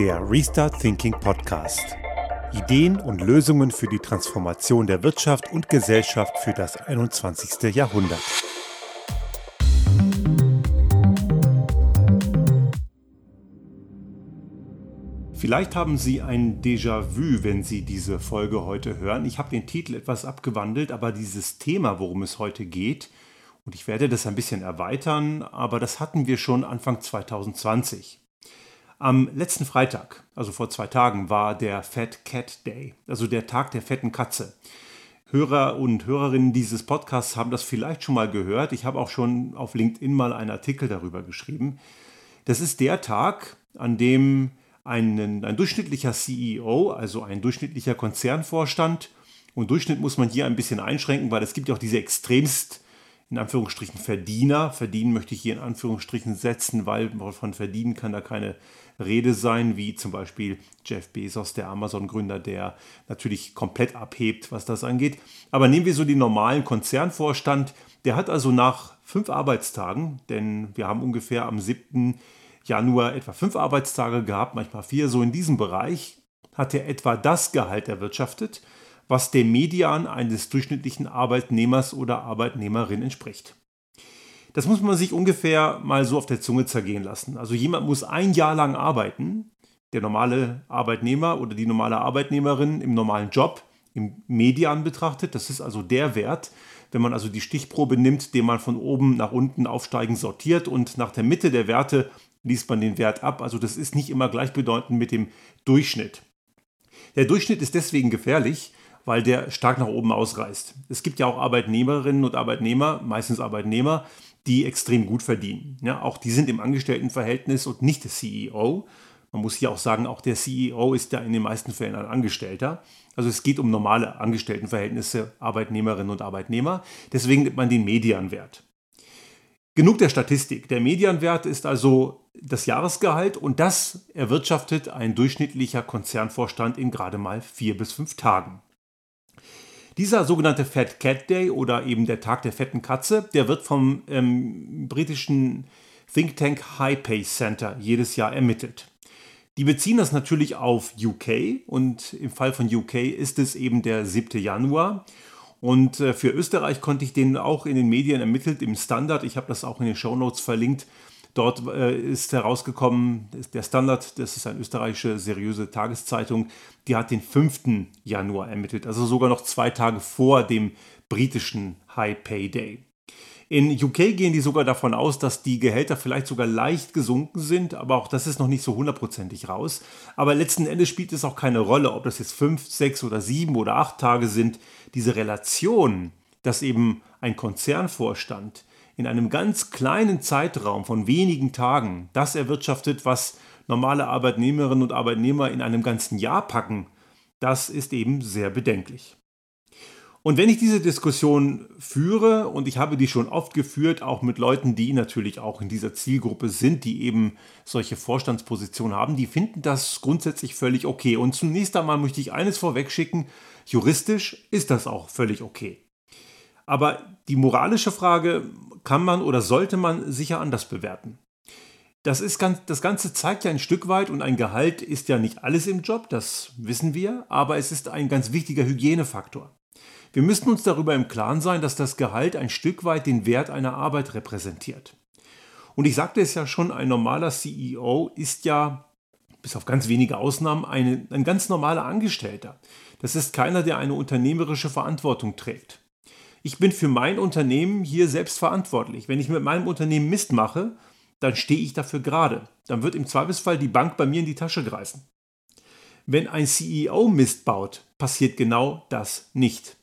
der Restart Thinking Podcast. Ideen und Lösungen für die Transformation der Wirtschaft und Gesellschaft für das 21. Jahrhundert. Vielleicht haben Sie ein Déjà-vu, wenn Sie diese Folge heute hören. Ich habe den Titel etwas abgewandelt, aber dieses Thema, worum es heute geht, und ich werde das ein bisschen erweitern, aber das hatten wir schon Anfang 2020. Am letzten Freitag, also vor zwei Tagen, war der Fat Cat Day, also der Tag der fetten Katze. Hörer und Hörerinnen dieses Podcasts haben das vielleicht schon mal gehört. Ich habe auch schon auf LinkedIn mal einen Artikel darüber geschrieben. Das ist der Tag, an dem ein, ein durchschnittlicher CEO, also ein durchschnittlicher Konzernvorstand, und Durchschnitt muss man hier ein bisschen einschränken, weil es gibt ja auch diese extremst in Anführungsstrichen Verdiener. Verdienen möchte ich hier in Anführungsstrichen setzen, weil von verdienen kann da keine Rede sein, wie zum Beispiel Jeff Bezos, der Amazon-Gründer, der natürlich komplett abhebt, was das angeht. Aber nehmen wir so den normalen Konzernvorstand. Der hat also nach fünf Arbeitstagen, denn wir haben ungefähr am 7. Januar etwa fünf Arbeitstage gehabt, manchmal vier, so in diesem Bereich, hat er etwa das Gehalt erwirtschaftet, was dem Median eines durchschnittlichen Arbeitnehmers oder Arbeitnehmerin entspricht. Das muss man sich ungefähr mal so auf der Zunge zergehen lassen. Also jemand muss ein Jahr lang arbeiten, der normale Arbeitnehmer oder die normale Arbeitnehmerin im normalen Job, im Median betrachtet. Das ist also der Wert, wenn man also die Stichprobe nimmt, den man von oben nach unten aufsteigend sortiert und nach der Mitte der Werte liest man den Wert ab. Also das ist nicht immer gleichbedeutend mit dem Durchschnitt. Der Durchschnitt ist deswegen gefährlich, weil der stark nach oben ausreißt. Es gibt ja auch Arbeitnehmerinnen und Arbeitnehmer, meistens Arbeitnehmer, die extrem gut verdienen. Ja, auch die sind im Angestelltenverhältnis und nicht der CEO. Man muss hier auch sagen, auch der CEO ist ja in den meisten Fällen ein Angestellter. Also es geht um normale Angestelltenverhältnisse, Arbeitnehmerinnen und Arbeitnehmer. Deswegen nimmt man den Medianwert. Genug der Statistik. Der Medianwert ist also das Jahresgehalt und das erwirtschaftet ein durchschnittlicher Konzernvorstand in gerade mal vier bis fünf Tagen. Dieser sogenannte Fat Cat Day oder eben der Tag der fetten Katze, der wird vom ähm, britischen Think Tank High Pay Center jedes Jahr ermittelt. Die beziehen das natürlich auf UK und im Fall von UK ist es eben der 7. Januar. Und äh, für Österreich konnte ich den auch in den Medien ermittelt, im Standard. Ich habe das auch in den Show Notes verlinkt. Dort äh, ist herausgekommen, der Standard, das ist eine österreichische seriöse Tageszeitung, die hat den 5. Januar ermittelt, also sogar noch zwei Tage vor dem britischen High Pay Day. In UK gehen die sogar davon aus, dass die Gehälter vielleicht sogar leicht gesunken sind, aber auch das ist noch nicht so hundertprozentig raus. Aber letzten Endes spielt es auch keine Rolle, ob das jetzt fünf, sechs oder sieben oder acht Tage sind. Diese Relation, dass eben ein Konzernvorstand in einem ganz kleinen Zeitraum von wenigen Tagen das erwirtschaftet, was normale Arbeitnehmerinnen und Arbeitnehmer in einem ganzen Jahr packen, das ist eben sehr bedenklich. Und wenn ich diese Diskussion führe, und ich habe die schon oft geführt, auch mit Leuten, die natürlich auch in dieser Zielgruppe sind, die eben solche Vorstandspositionen haben, die finden das grundsätzlich völlig okay. Und zunächst einmal möchte ich eines vorwegschicken, juristisch ist das auch völlig okay. Aber die moralische Frage, kann man oder sollte man sicher anders bewerten. Das, ist ganz, das Ganze zeigt ja ein Stück weit, und ein Gehalt ist ja nicht alles im Job, das wissen wir, aber es ist ein ganz wichtiger Hygienefaktor. Wir müssen uns darüber im Klaren sein, dass das Gehalt ein Stück weit den Wert einer Arbeit repräsentiert. Und ich sagte es ja schon, ein normaler CEO ist ja, bis auf ganz wenige Ausnahmen, eine, ein ganz normaler Angestellter. Das ist keiner, der eine unternehmerische Verantwortung trägt ich bin für mein Unternehmen hier selbst verantwortlich. Wenn ich mit meinem Unternehmen Mist mache, dann stehe ich dafür gerade. Dann wird im Zweifelsfall die Bank bei mir in die Tasche greifen. Wenn ein CEO Mist baut, passiert genau das nicht.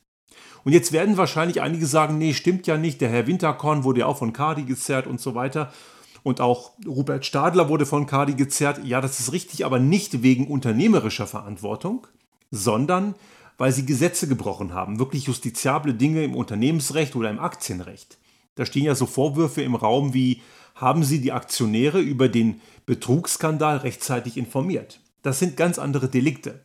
Und jetzt werden wahrscheinlich einige sagen, nee, stimmt ja nicht, der Herr Winterkorn wurde ja auch von Cardi gezerrt und so weiter. Und auch Rupert Stadler wurde von Cardi gezerrt. Ja, das ist richtig, aber nicht wegen unternehmerischer Verantwortung, sondern weil sie Gesetze gebrochen haben, wirklich justiziable Dinge im Unternehmensrecht oder im Aktienrecht. Da stehen ja so Vorwürfe im Raum wie, haben Sie die Aktionäre über den Betrugsskandal rechtzeitig informiert? Das sind ganz andere Delikte.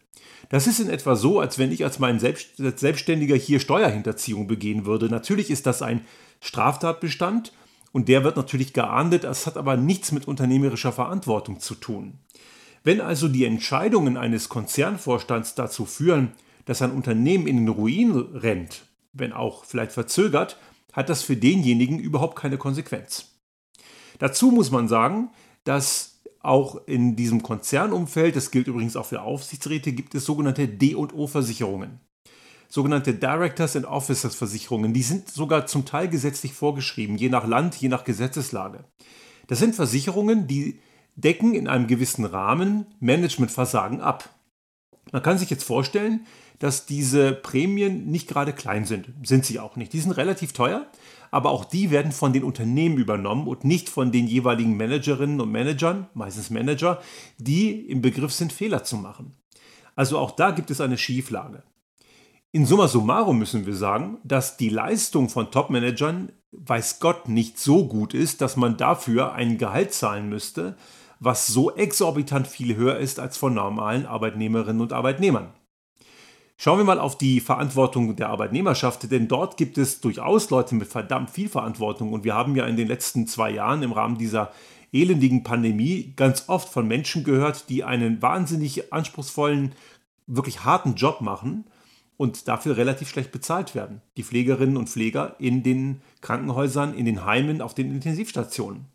Das ist in etwa so, als wenn ich als mein Selbstständiger hier Steuerhinterziehung begehen würde. Natürlich ist das ein Straftatbestand und der wird natürlich geahndet, es hat aber nichts mit unternehmerischer Verantwortung zu tun. Wenn also die Entscheidungen eines Konzernvorstands dazu führen, dass ein Unternehmen in den Ruin rennt, wenn auch vielleicht verzögert, hat das für denjenigen überhaupt keine Konsequenz. Dazu muss man sagen, dass auch in diesem Konzernumfeld, das gilt übrigens auch für Aufsichtsräte, gibt es sogenannte D&O-Versicherungen. Sogenannte Directors and Officers Versicherungen, die sind sogar zum Teil gesetzlich vorgeschrieben, je nach Land, je nach Gesetzeslage. Das sind Versicherungen, die decken in einem gewissen Rahmen Managementversagen ab. Man kann sich jetzt vorstellen, dass diese Prämien nicht gerade klein sind. Sind sie auch nicht. Die sind relativ teuer, aber auch die werden von den Unternehmen übernommen und nicht von den jeweiligen Managerinnen und Managern, meistens Manager, die im Begriff sind, Fehler zu machen. Also auch da gibt es eine Schieflage. In summa summarum müssen wir sagen, dass die Leistung von Top-Managern, weiß Gott, nicht so gut ist, dass man dafür ein Gehalt zahlen müsste, was so exorbitant viel höher ist als von normalen Arbeitnehmerinnen und Arbeitnehmern. Schauen wir mal auf die Verantwortung der Arbeitnehmerschaft, denn dort gibt es durchaus Leute mit verdammt viel Verantwortung und wir haben ja in den letzten zwei Jahren im Rahmen dieser elendigen Pandemie ganz oft von Menschen gehört, die einen wahnsinnig anspruchsvollen, wirklich harten Job machen und dafür relativ schlecht bezahlt werden. Die Pflegerinnen und Pfleger in den Krankenhäusern, in den Heimen, auf den Intensivstationen.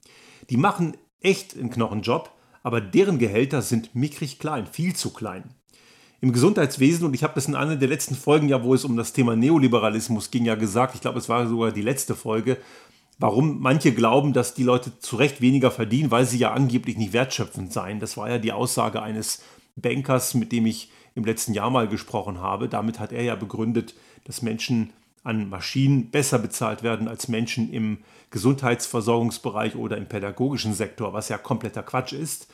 Die machen echt einen Knochenjob, aber deren Gehälter sind mickrig klein, viel zu klein im Gesundheitswesen, und ich habe das in einer der letzten Folgen, ja, wo es um das Thema Neoliberalismus ging, ja gesagt, ich glaube, es war sogar die letzte Folge, warum manche glauben, dass die Leute zu Recht weniger verdienen, weil sie ja angeblich nicht wertschöpfend seien. Das war ja die Aussage eines Bankers, mit dem ich im letzten Jahr mal gesprochen habe. Damit hat er ja begründet, dass Menschen an Maschinen besser bezahlt werden als Menschen im Gesundheitsversorgungsbereich oder im pädagogischen Sektor, was ja kompletter Quatsch ist.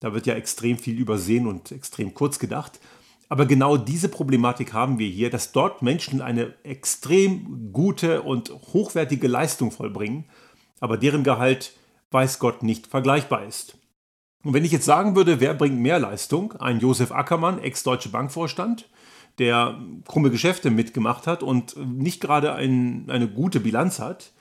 Da wird ja extrem viel übersehen und extrem kurz gedacht. Aber genau diese Problematik haben wir hier, dass dort Menschen eine extrem gute und hochwertige Leistung vollbringen, aber deren Gehalt, weiß Gott, nicht vergleichbar ist. Und wenn ich jetzt sagen würde, wer bringt mehr Leistung? Ein Josef Ackermann, ex-deutsche Bankvorstand, der krumme Geschäfte mitgemacht hat und nicht gerade ein, eine gute Bilanz hat,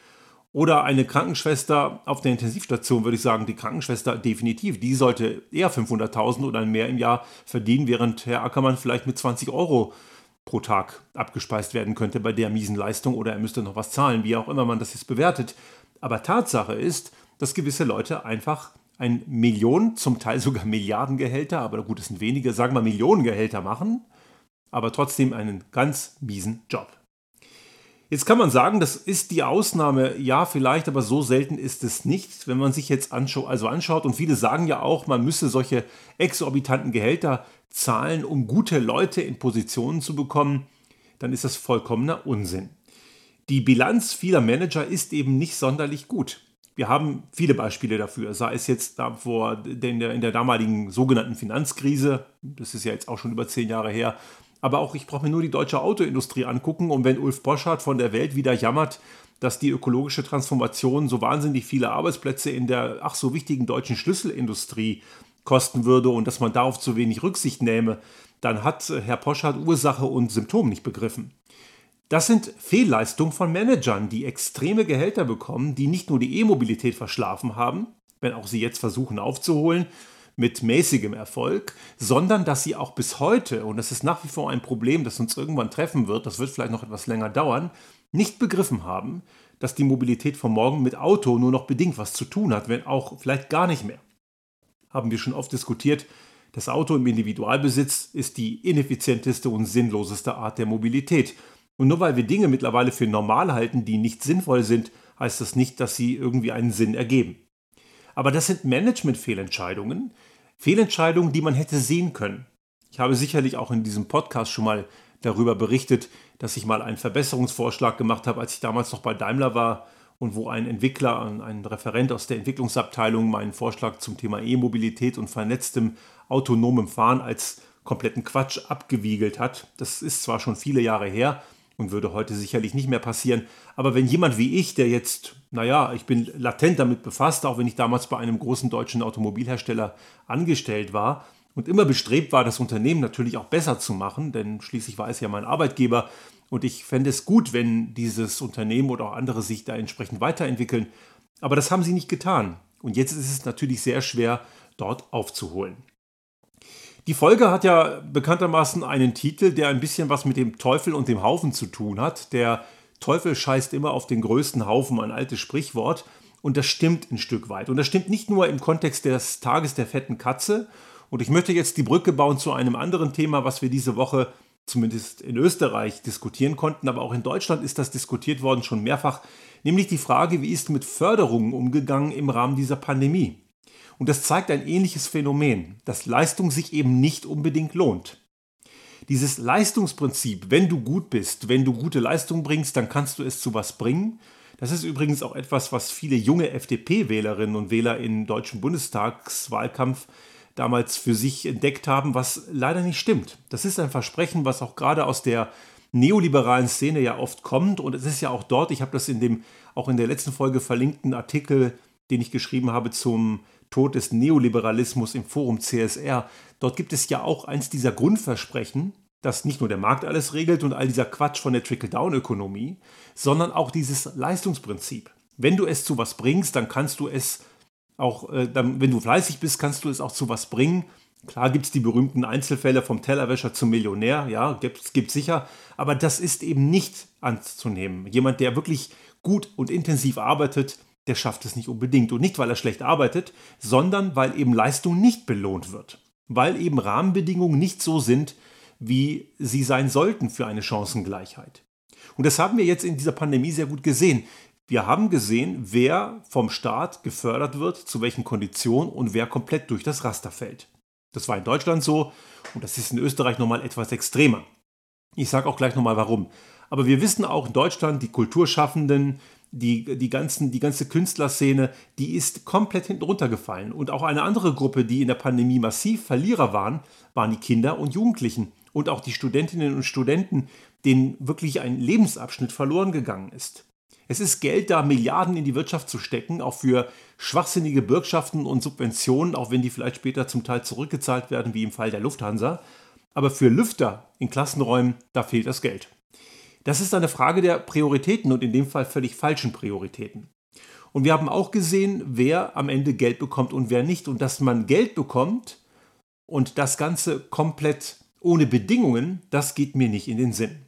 oder eine Krankenschwester auf der Intensivstation, würde ich sagen, die Krankenschwester definitiv, die sollte eher 500.000 oder mehr im Jahr verdienen, während Herr Ackermann vielleicht mit 20 Euro pro Tag abgespeist werden könnte bei der miesen Leistung oder er müsste noch was zahlen, wie auch immer man das jetzt bewertet. Aber Tatsache ist, dass gewisse Leute einfach ein Millionen, zum Teil sogar Milliardengehälter, aber gut, es sind wenige, sagen wir Millionengehälter machen, aber trotzdem einen ganz miesen Job. Jetzt kann man sagen, das ist die Ausnahme, ja, vielleicht, aber so selten ist es nicht, wenn man sich jetzt anschaut, also anschaut. Und viele sagen ja auch, man müsse solche exorbitanten Gehälter zahlen, um gute Leute in Positionen zu bekommen, dann ist das vollkommener Unsinn. Die Bilanz vieler Manager ist eben nicht sonderlich gut. Wir haben viele Beispiele dafür, sei es jetzt vor in der, in der damaligen sogenannten Finanzkrise, das ist ja jetzt auch schon über zehn Jahre her, aber auch ich brauche mir nur die deutsche Autoindustrie angucken und wenn Ulf Boschardt von der Welt wieder jammert, dass die ökologische Transformation so wahnsinnig viele Arbeitsplätze in der ach so wichtigen deutschen Schlüsselindustrie kosten würde und dass man darauf zu wenig Rücksicht nähme, dann hat Herr Poschardt Ursache und Symptom nicht begriffen. Das sind Fehlleistungen von Managern, die extreme Gehälter bekommen, die nicht nur die E-Mobilität verschlafen haben, wenn auch sie jetzt versuchen aufzuholen, mit mäßigem Erfolg, sondern dass sie auch bis heute, und das ist nach wie vor ein Problem, das uns irgendwann treffen wird, das wird vielleicht noch etwas länger dauern, nicht begriffen haben, dass die Mobilität von morgen mit Auto nur noch bedingt was zu tun hat, wenn auch vielleicht gar nicht mehr. Haben wir schon oft diskutiert, das Auto im Individualbesitz ist die ineffizienteste und sinnloseste Art der Mobilität. Und nur weil wir Dinge mittlerweile für normal halten, die nicht sinnvoll sind, heißt das nicht, dass sie irgendwie einen Sinn ergeben. Aber das sind Management-Fehlentscheidungen, Fehlentscheidungen, die man hätte sehen können. Ich habe sicherlich auch in diesem Podcast schon mal darüber berichtet, dass ich mal einen Verbesserungsvorschlag gemacht habe, als ich damals noch bei Daimler war und wo ein Entwickler, ein Referent aus der Entwicklungsabteilung meinen Vorschlag zum Thema E-Mobilität und vernetztem autonomem Fahren als kompletten Quatsch abgewiegelt hat. Das ist zwar schon viele Jahre her, und würde heute sicherlich nicht mehr passieren. Aber wenn jemand wie ich, der jetzt, naja, ich bin latent damit befasst, auch wenn ich damals bei einem großen deutschen Automobilhersteller angestellt war und immer bestrebt war, das Unternehmen natürlich auch besser zu machen, denn schließlich war es ja mein Arbeitgeber und ich fände es gut, wenn dieses Unternehmen oder auch andere sich da entsprechend weiterentwickeln. Aber das haben sie nicht getan. Und jetzt ist es natürlich sehr schwer, dort aufzuholen. Die Folge hat ja bekanntermaßen einen Titel, der ein bisschen was mit dem Teufel und dem Haufen zu tun hat. Der Teufel scheißt immer auf den größten Haufen, ein altes Sprichwort. Und das stimmt ein Stück weit. Und das stimmt nicht nur im Kontext des Tages der fetten Katze. Und ich möchte jetzt die Brücke bauen zu einem anderen Thema, was wir diese Woche zumindest in Österreich diskutieren konnten, aber auch in Deutschland ist das diskutiert worden schon mehrfach, nämlich die Frage, wie ist mit Förderungen umgegangen im Rahmen dieser Pandemie. Und das zeigt ein ähnliches Phänomen, dass Leistung sich eben nicht unbedingt lohnt. Dieses Leistungsprinzip, wenn du gut bist, wenn du gute Leistung bringst, dann kannst du es zu was bringen. Das ist übrigens auch etwas, was viele junge FDP-Wählerinnen und Wähler im deutschen Bundestagswahlkampf damals für sich entdeckt haben, was leider nicht stimmt. Das ist ein Versprechen, was auch gerade aus der neoliberalen Szene ja oft kommt und es ist ja auch dort, ich habe das in dem auch in der letzten Folge verlinkten Artikel, den ich geschrieben habe zum Tod des Neoliberalismus im Forum CSR. Dort gibt es ja auch eins dieser Grundversprechen, dass nicht nur der Markt alles regelt und all dieser Quatsch von der Trickle-Down-Ökonomie, sondern auch dieses Leistungsprinzip. Wenn du es zu was bringst, dann kannst du es auch, äh, dann, wenn du fleißig bist, kannst du es auch zu was bringen. Klar gibt es die berühmten Einzelfälle vom Tellerwäscher zum Millionär, ja, gibt es sicher, aber das ist eben nicht anzunehmen. Jemand, der wirklich gut und intensiv arbeitet, der schafft es nicht unbedingt. Und nicht, weil er schlecht arbeitet, sondern weil eben Leistung nicht belohnt wird. Weil eben Rahmenbedingungen nicht so sind, wie sie sein sollten für eine Chancengleichheit. Und das haben wir jetzt in dieser Pandemie sehr gut gesehen. Wir haben gesehen, wer vom Staat gefördert wird, zu welchen Konditionen und wer komplett durch das Raster fällt. Das war in Deutschland so und das ist in Österreich nochmal etwas extremer. Ich sage auch gleich nochmal warum. Aber wir wissen auch in Deutschland, die Kulturschaffenden, die, die, ganzen, die ganze Künstlerszene, die ist komplett hinten runtergefallen. Und auch eine andere Gruppe, die in der Pandemie massiv Verlierer waren, waren die Kinder und Jugendlichen. Und auch die Studentinnen und Studenten, denen wirklich ein Lebensabschnitt verloren gegangen ist. Es ist Geld da, Milliarden in die Wirtschaft zu stecken, auch für schwachsinnige Bürgschaften und Subventionen, auch wenn die vielleicht später zum Teil zurückgezahlt werden, wie im Fall der Lufthansa. Aber für Lüfter in Klassenräumen, da fehlt das Geld. Das ist eine Frage der Prioritäten und in dem Fall völlig falschen Prioritäten. Und wir haben auch gesehen, wer am Ende Geld bekommt und wer nicht. Und dass man Geld bekommt und das Ganze komplett ohne Bedingungen, das geht mir nicht in den Sinn.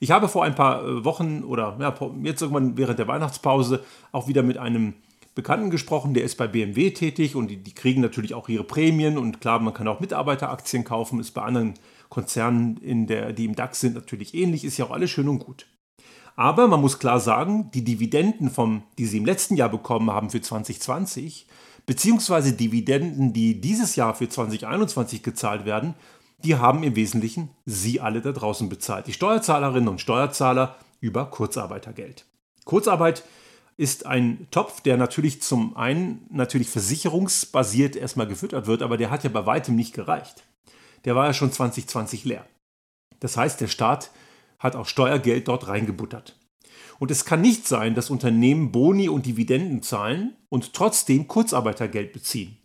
Ich habe vor ein paar äh, Wochen oder ja, jetzt irgendwann während der Weihnachtspause auch wieder mit einem Bekannten gesprochen, der ist bei BMW tätig und die, die, kriegen natürlich auch ihre Prämien und klar, man kann auch Mitarbeiteraktien kaufen, ist bei anderen Konzernen, in der, die im DAX sind, natürlich ähnlich, ist ja auch alles schön und gut. Aber man muss klar sagen, die Dividenden, vom, die sie im letzten Jahr bekommen haben für 2020, beziehungsweise Dividenden, die dieses Jahr für 2021 gezahlt werden, die haben im Wesentlichen Sie alle da draußen bezahlt. Die Steuerzahlerinnen und Steuerzahler über Kurzarbeitergeld. Kurzarbeit ist ein Topf, der natürlich zum einen natürlich versicherungsbasiert erstmal gefüttert wird, aber der hat ja bei weitem nicht gereicht. Der war ja schon 2020 leer. Das heißt, der Staat hat auch Steuergeld dort reingebuttert. Und es kann nicht sein, dass Unternehmen Boni und Dividenden zahlen und trotzdem Kurzarbeitergeld beziehen.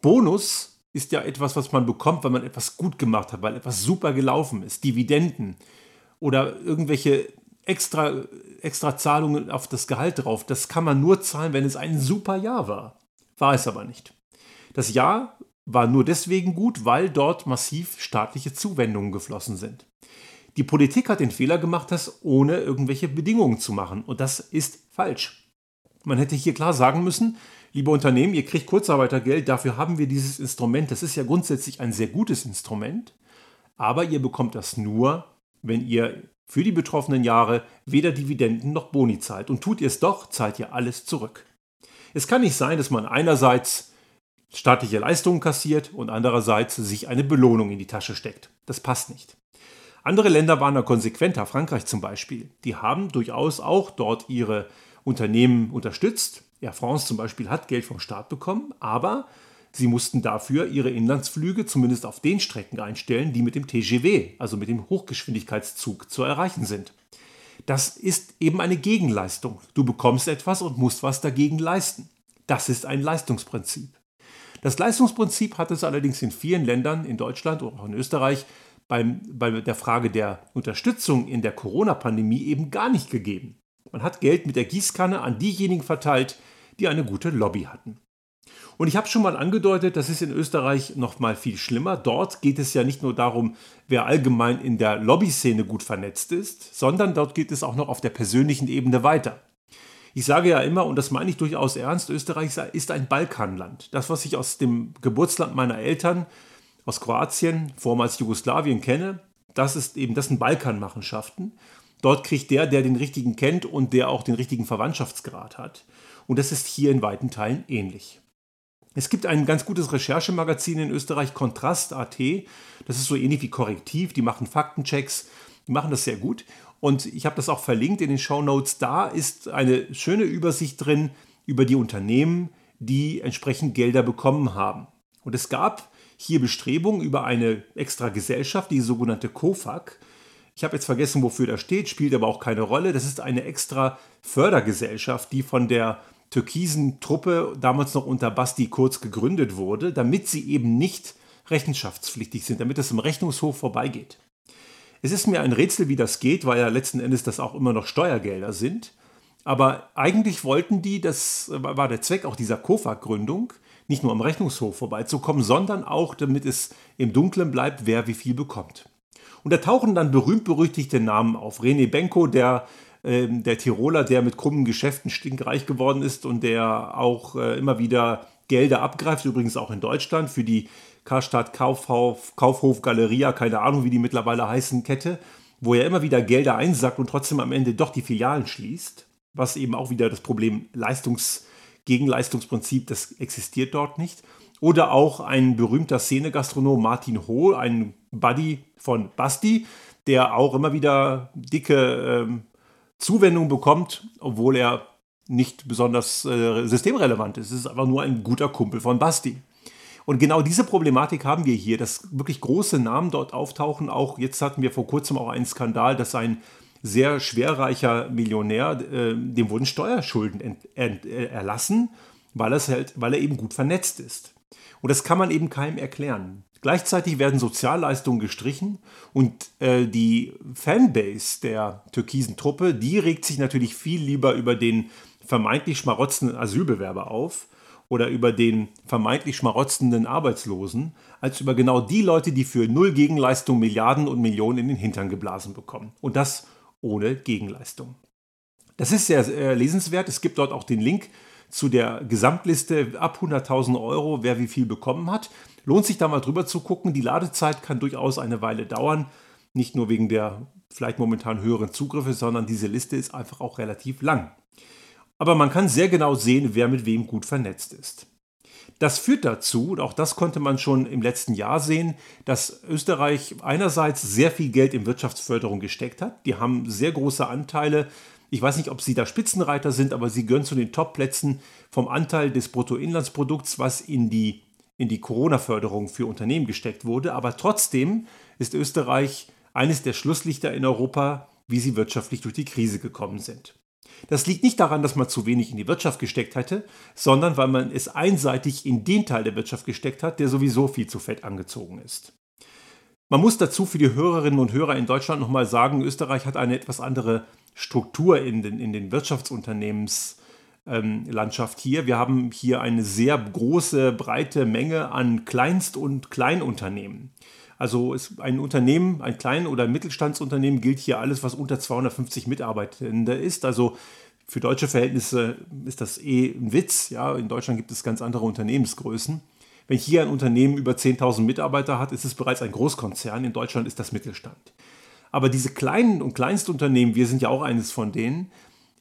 Bonus ist ja etwas, was man bekommt, weil man etwas gut gemacht hat, weil etwas super gelaufen ist. Dividenden oder irgendwelche extra, extra Zahlungen auf das Gehalt drauf, das kann man nur zahlen, wenn es ein super Jahr war. War es aber nicht. Das Jahr war nur deswegen gut, weil dort massiv staatliche Zuwendungen geflossen sind. Die Politik hat den Fehler gemacht, das ohne irgendwelche Bedingungen zu machen. Und das ist falsch. Man hätte hier klar sagen müssen, liebe Unternehmen, ihr kriegt Kurzarbeitergeld, dafür haben wir dieses Instrument. Das ist ja grundsätzlich ein sehr gutes Instrument, aber ihr bekommt das nur, wenn ihr für die betroffenen Jahre weder Dividenden noch Boni zahlt. Und tut ihr es doch, zahlt ihr alles zurück. Es kann nicht sein, dass man einerseits staatliche Leistungen kassiert und andererseits sich eine Belohnung in die Tasche steckt. Das passt nicht. Andere Länder waren da konsequenter, Frankreich zum Beispiel. Die haben durchaus auch dort ihre Unternehmen unterstützt, Air France zum Beispiel hat Geld vom Staat bekommen, aber sie mussten dafür ihre Inlandsflüge zumindest auf den Strecken einstellen, die mit dem TGW, also mit dem Hochgeschwindigkeitszug, zu erreichen sind. Das ist eben eine Gegenleistung. Du bekommst etwas und musst was dagegen leisten. Das ist ein Leistungsprinzip. Das Leistungsprinzip hat es allerdings in vielen Ländern, in Deutschland und auch in Österreich, beim, bei der Frage der Unterstützung in der Corona-Pandemie eben gar nicht gegeben. Man hat Geld mit der Gießkanne an diejenigen verteilt, die eine gute Lobby hatten. Und ich habe schon mal angedeutet, das ist in Österreich noch mal viel schlimmer. Dort geht es ja nicht nur darum, wer allgemein in der Lobbyszene gut vernetzt ist, sondern dort geht es auch noch auf der persönlichen Ebene weiter. Ich sage ja immer, und das meine ich durchaus ernst, Österreich ist ein Balkanland. Das, was ich aus dem Geburtsland meiner Eltern, aus Kroatien, vormals Jugoslawien kenne, das ist eben, das sind Balkanmachenschaften. Dort kriegt der, der den richtigen kennt und der auch den richtigen Verwandtschaftsgrad hat. Und das ist hier in weiten Teilen ähnlich. Es gibt ein ganz gutes Recherchemagazin in Österreich, Kontrast.at. Das ist so ähnlich wie Korrektiv. Die machen Faktenchecks. Die machen das sehr gut. Und ich habe das auch verlinkt in den Show Notes. Da ist eine schöne Übersicht drin über die Unternehmen, die entsprechend Gelder bekommen haben. Und es gab hier Bestrebungen über eine extra Gesellschaft, die sogenannte COFAG. Ich habe jetzt vergessen, wofür das steht, spielt aber auch keine Rolle. Das ist eine extra Fördergesellschaft, die von der türkisen Truppe damals noch unter Basti Kurz gegründet wurde, damit sie eben nicht rechenschaftspflichtig sind, damit es im Rechnungshof vorbeigeht. Es ist mir ein Rätsel, wie das geht, weil ja letzten Endes das auch immer noch Steuergelder sind. Aber eigentlich wollten die, das war der Zweck auch dieser KOFAG-Gründung, nicht nur am Rechnungshof vorbeizukommen, sondern auch, damit es im Dunkeln bleibt, wer wie viel bekommt. Und da tauchen dann berühmt-berüchtigte Namen auf. René Benko, der ähm, der Tiroler, der mit krummen Geschäften stinkreich geworden ist und der auch äh, immer wieder Gelder abgreift, übrigens auch in Deutschland für die Karstadt Kaufhof, Kaufhof Galeria, keine Ahnung, wie die mittlerweile heißen, Kette, wo er immer wieder Gelder einsackt und trotzdem am Ende doch die Filialen schließt, was eben auch wieder das Problem Leistungs Gegenleistungsprinzip, das existiert dort nicht. Oder auch ein berühmter Szenegastronom Martin Hohl, ein Buddy von Basti, der auch immer wieder dicke ähm, Zuwendung bekommt, obwohl er nicht besonders äh, systemrelevant ist. Es ist einfach nur ein guter Kumpel von Basti. Und genau diese Problematik haben wir hier, dass wirklich große Namen dort auftauchen. Auch jetzt hatten wir vor kurzem auch einen Skandal, dass ein sehr schwerreicher Millionär, äh, dem wurden Steuerschulden ent, ent, äh, erlassen, weil, halt, weil er eben gut vernetzt ist. Und das kann man eben keinem erklären. Gleichzeitig werden Sozialleistungen gestrichen und äh, die Fanbase der türkisen Truppe, die regt sich natürlich viel lieber über den vermeintlich schmarotzenden Asylbewerber auf oder über den vermeintlich schmarotzenden Arbeitslosen, als über genau die Leute, die für null Gegenleistung Milliarden und Millionen in den Hintern geblasen bekommen. Und das ohne Gegenleistung. Das ist sehr äh, lesenswert. Es gibt dort auch den Link zu der Gesamtliste ab 100.000 Euro, wer wie viel bekommen hat. Lohnt sich da mal drüber zu gucken. Die Ladezeit kann durchaus eine Weile dauern. Nicht nur wegen der vielleicht momentan höheren Zugriffe, sondern diese Liste ist einfach auch relativ lang. Aber man kann sehr genau sehen, wer mit wem gut vernetzt ist. Das führt dazu, und auch das konnte man schon im letzten Jahr sehen, dass Österreich einerseits sehr viel Geld in Wirtschaftsförderung gesteckt hat. Die haben sehr große Anteile ich weiß nicht, ob sie da Spitzenreiter sind, aber sie gehören zu den Top-Plätzen vom Anteil des Bruttoinlandsprodukts, was in die, in die Corona-Förderung für Unternehmen gesteckt wurde. Aber trotzdem ist Österreich eines der Schlusslichter in Europa, wie sie wirtschaftlich durch die Krise gekommen sind. Das liegt nicht daran, dass man zu wenig in die Wirtschaft gesteckt hätte, sondern weil man es einseitig in den Teil der Wirtschaft gesteckt hat, der sowieso viel zu fett angezogen ist. Man muss dazu für die Hörerinnen und Hörer in Deutschland nochmal sagen, Österreich hat eine etwas andere Struktur in den, in den Wirtschaftsunternehmenslandschaft ähm, hier. Wir haben hier eine sehr große, breite Menge an Kleinst- und Kleinunternehmen. Also ist ein Unternehmen, ein Klein- oder Mittelstandsunternehmen gilt hier alles, was unter 250 Mitarbeitende ist. Also für deutsche Verhältnisse ist das eh ein Witz. Ja, in Deutschland gibt es ganz andere Unternehmensgrößen. Wenn hier ein Unternehmen über 10.000 Mitarbeiter hat, ist es bereits ein Großkonzern. In Deutschland ist das Mittelstand. Aber diese kleinen und Kleinstunternehmen, wir sind ja auch eines von denen,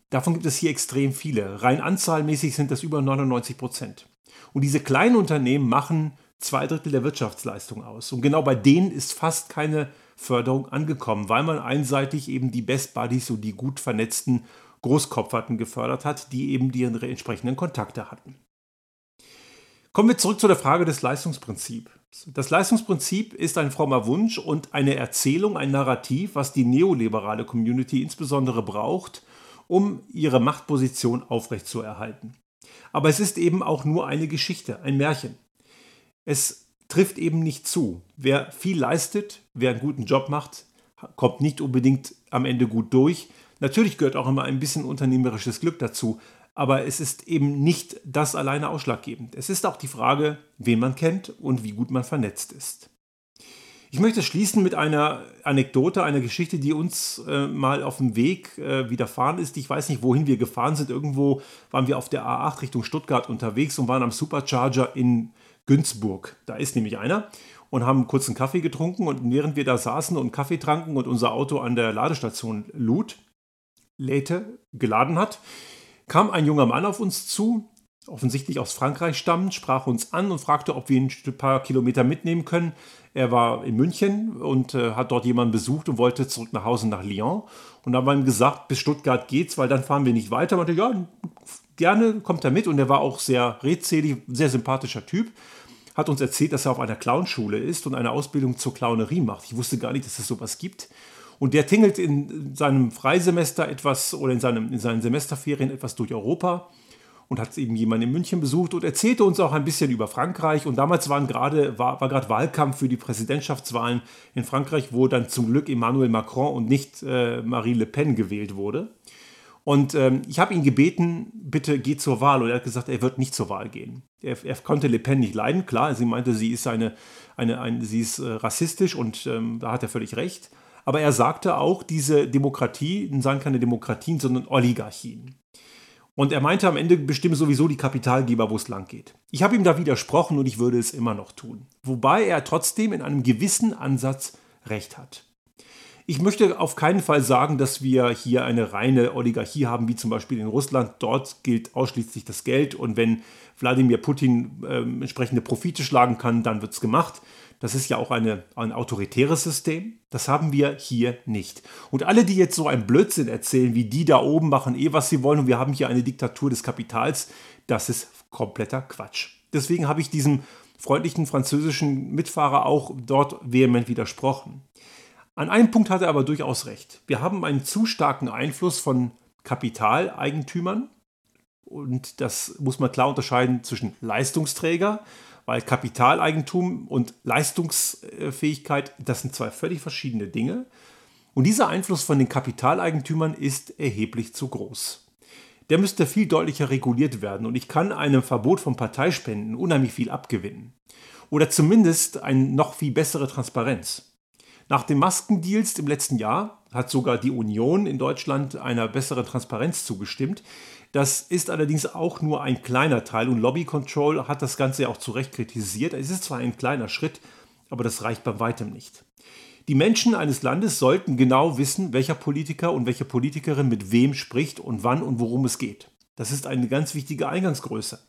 davon gibt es hier extrem viele. Rein anzahlmäßig sind das über 99 Prozent. Und diese kleinen Unternehmen machen zwei Drittel der Wirtschaftsleistung aus. Und genau bei denen ist fast keine Förderung angekommen, weil man einseitig eben die Best Buddies und die gut vernetzten Großkopferten gefördert hat, die eben die entsprechenden Kontakte hatten. Kommen wir zurück zu der Frage des Leistungsprinzips. Das Leistungsprinzip ist ein frommer Wunsch und eine Erzählung, ein Narrativ, was die neoliberale Community insbesondere braucht, um ihre Machtposition aufrechtzuerhalten. Aber es ist eben auch nur eine Geschichte, ein Märchen. Es trifft eben nicht zu. Wer viel leistet, wer einen guten Job macht, kommt nicht unbedingt am Ende gut durch. Natürlich gehört auch immer ein bisschen unternehmerisches Glück dazu, Aber es ist eben nicht das alleine ausschlaggebend. Es ist auch die Frage, wen man kennt und wie gut man vernetzt ist. Ich möchte schließen mit einer Anekdote, einer Geschichte, die uns äh, mal auf dem Weg äh, widerfahren ist. Ich weiß nicht, wohin wir gefahren sind. Irgendwo waren wir auf der A8 Richtung Stuttgart unterwegs und waren am Supercharger in Günzburg. Da ist nämlich einer und haben kurz einen Kaffee getrunken und während wir da saßen und Kaffee tranken und unser Auto an der Ladestation lud, lädte, geladen hat, kam ein junger Mann auf uns zu, offensichtlich aus Frankreich stammend, sprach uns an und fragte, ob wir ein paar Kilometer mitnehmen können. Er war in München und äh, hat dort jemanden besucht und wollte zurück nach Hause nach Lyon. Und da haben wir ihm gesagt, bis Stuttgart geht's, weil dann fahren wir nicht weiter. Und er meinte, ja, gerne kommt er mit. Und er war auch sehr redselig, sehr sympathischer Typ. Hat uns erzählt, dass er auf einer Clownschule ist und eine Ausbildung zur Clownerie macht. Ich wusste gar nicht, dass es sowas gibt. Und der tingelt in seinem Freisemester etwas oder in, seinem, in seinen Semesterferien etwas durch Europa und hat eben jemanden in München besucht und erzählte uns auch ein bisschen über Frankreich. Und damals waren grade, war, war gerade Wahlkampf für die Präsidentschaftswahlen in Frankreich, wo dann zum Glück Emmanuel Macron und nicht äh, Marie Le Pen gewählt wurde. Und ähm, ich habe ihn gebeten, bitte geh zur Wahl. Und er hat gesagt, er wird nicht zur Wahl gehen. Er, er konnte Le Pen nicht leiden. Klar, sie meinte, sie ist, eine, eine, eine sie ist äh, rassistisch und ähm, da hat er völlig recht. Aber er sagte auch, diese Demokratie seien keine Demokratien, sondern Oligarchien. Und er meinte, am Ende bestimmen sowieso die Kapitalgeber, wo es lang geht. Ich habe ihm da widersprochen und ich würde es immer noch tun. Wobei er trotzdem in einem gewissen Ansatz recht hat. Ich möchte auf keinen Fall sagen, dass wir hier eine reine Oligarchie haben, wie zum Beispiel in Russland. Dort gilt ausschließlich das Geld und wenn Wladimir Putin äh, entsprechende Profite schlagen kann, dann wird es gemacht. Das ist ja auch eine, ein autoritäres System. Das haben wir hier nicht. Und alle, die jetzt so einen Blödsinn erzählen, wie die da oben machen eh, was sie wollen und wir haben hier eine Diktatur des Kapitals, das ist kompletter Quatsch. Deswegen habe ich diesem freundlichen französischen Mitfahrer auch dort vehement widersprochen. An einem Punkt hat er aber durchaus recht. Wir haben einen zu starken Einfluss von Kapitaleigentümern und das muss man klar unterscheiden zwischen Leistungsträger weil Kapitaleigentum und Leistungsfähigkeit, das sind zwei völlig verschiedene Dinge. Und dieser Einfluss von den Kapitaleigentümern ist erheblich zu groß. Der müsste viel deutlicher reguliert werden und ich kann einem Verbot von Parteispenden unheimlich viel abgewinnen. Oder zumindest eine noch viel bessere Transparenz. Nach den Maskendeals im letzten Jahr hat sogar die Union in Deutschland einer besseren Transparenz zugestimmt. Das ist allerdings auch nur ein kleiner Teil und Lobby Control hat das Ganze ja auch zu Recht kritisiert. Es ist zwar ein kleiner Schritt, aber das reicht bei weitem nicht. Die Menschen eines Landes sollten genau wissen, welcher Politiker und welche Politikerin mit wem spricht und wann und worum es geht. Das ist eine ganz wichtige Eingangsgröße.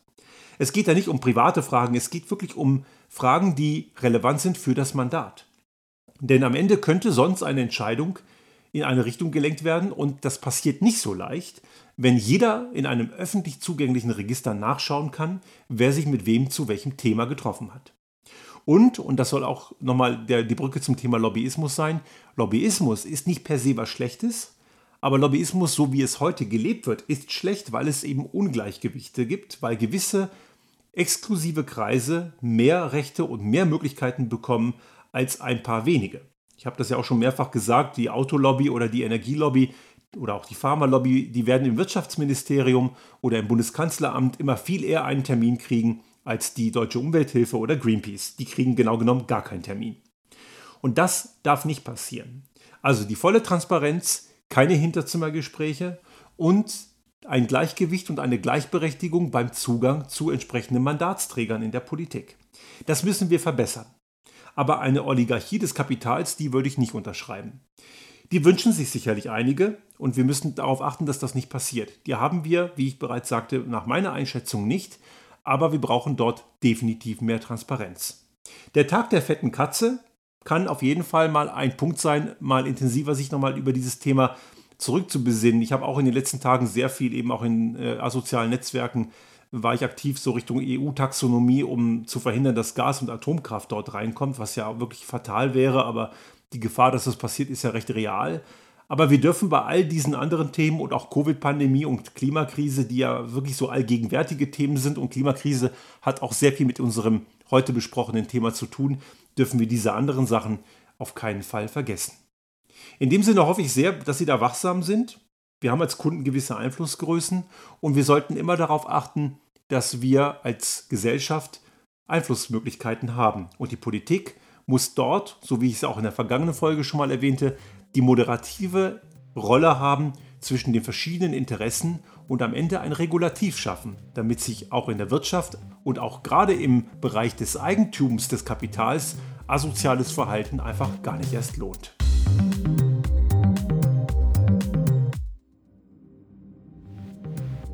Es geht da nicht um private Fragen, es geht wirklich um Fragen, die relevant sind für das Mandat. Denn am Ende könnte sonst eine Entscheidung in eine Richtung gelenkt werden und das passiert nicht so leicht, wenn jeder in einem öffentlich zugänglichen Register nachschauen kann, wer sich mit wem zu welchem Thema getroffen hat. Und, und das soll auch nochmal der, die Brücke zum Thema Lobbyismus sein, Lobbyismus ist nicht per se was Schlechtes, aber Lobbyismus, so wie es heute gelebt wird, ist schlecht, weil es eben Ungleichgewichte gibt, weil gewisse exklusive Kreise mehr Rechte und mehr Möglichkeiten bekommen als ein paar wenige. Ich habe das ja auch schon mehrfach gesagt, die Autolobby oder die Energielobby oder auch die Pharmalobby, die werden im Wirtschaftsministerium oder im Bundeskanzleramt immer viel eher einen Termin kriegen als die Deutsche Umwelthilfe oder Greenpeace. Die kriegen genau genommen gar keinen Termin. Und das darf nicht passieren. Also die volle Transparenz, keine Hinterzimmergespräche und ein Gleichgewicht und eine Gleichberechtigung beim Zugang zu entsprechenden Mandatsträgern in der Politik. Das müssen wir verbessern. Aber eine Oligarchie des Kapitals, die würde ich nicht unterschreiben. Die wünschen sich sicherlich einige und wir müssen darauf achten, dass das nicht passiert. Die haben wir, wie ich bereits sagte, nach meiner Einschätzung nicht, aber wir brauchen dort definitiv mehr Transparenz. Der Tag der fetten Katze kann auf jeden Fall mal ein Punkt sein, mal intensiver sich nochmal über dieses Thema zurückzubesinnen. Ich habe auch in den letzten Tagen sehr viel eben auch in äh, asozialen Netzwerken war ich aktiv so Richtung EU-Taxonomie, um zu verhindern, dass Gas und Atomkraft dort reinkommt, was ja wirklich fatal wäre, aber die Gefahr, dass das passiert, ist ja recht real. Aber wir dürfen bei all diesen anderen Themen und auch Covid-Pandemie und Klimakrise, die ja wirklich so allgegenwärtige Themen sind und Klimakrise hat auch sehr viel mit unserem heute besprochenen Thema zu tun, dürfen wir diese anderen Sachen auf keinen Fall vergessen. In dem Sinne hoffe ich sehr, dass Sie da wachsam sind Wir haben als Kunden gewisse Einflussgrößen und wir sollten immer darauf achten, dass wir als Gesellschaft Einflussmöglichkeiten haben. Und die Politik muss dort, so wie ich es auch in der vergangenen Folge schon mal erwähnte, die moderative Rolle haben zwischen den verschiedenen Interessen und am Ende ein Regulativ schaffen, damit sich auch in der Wirtschaft und auch gerade im Bereich des Eigentums des Kapitals asoziales Verhalten einfach gar nicht erst lohnt.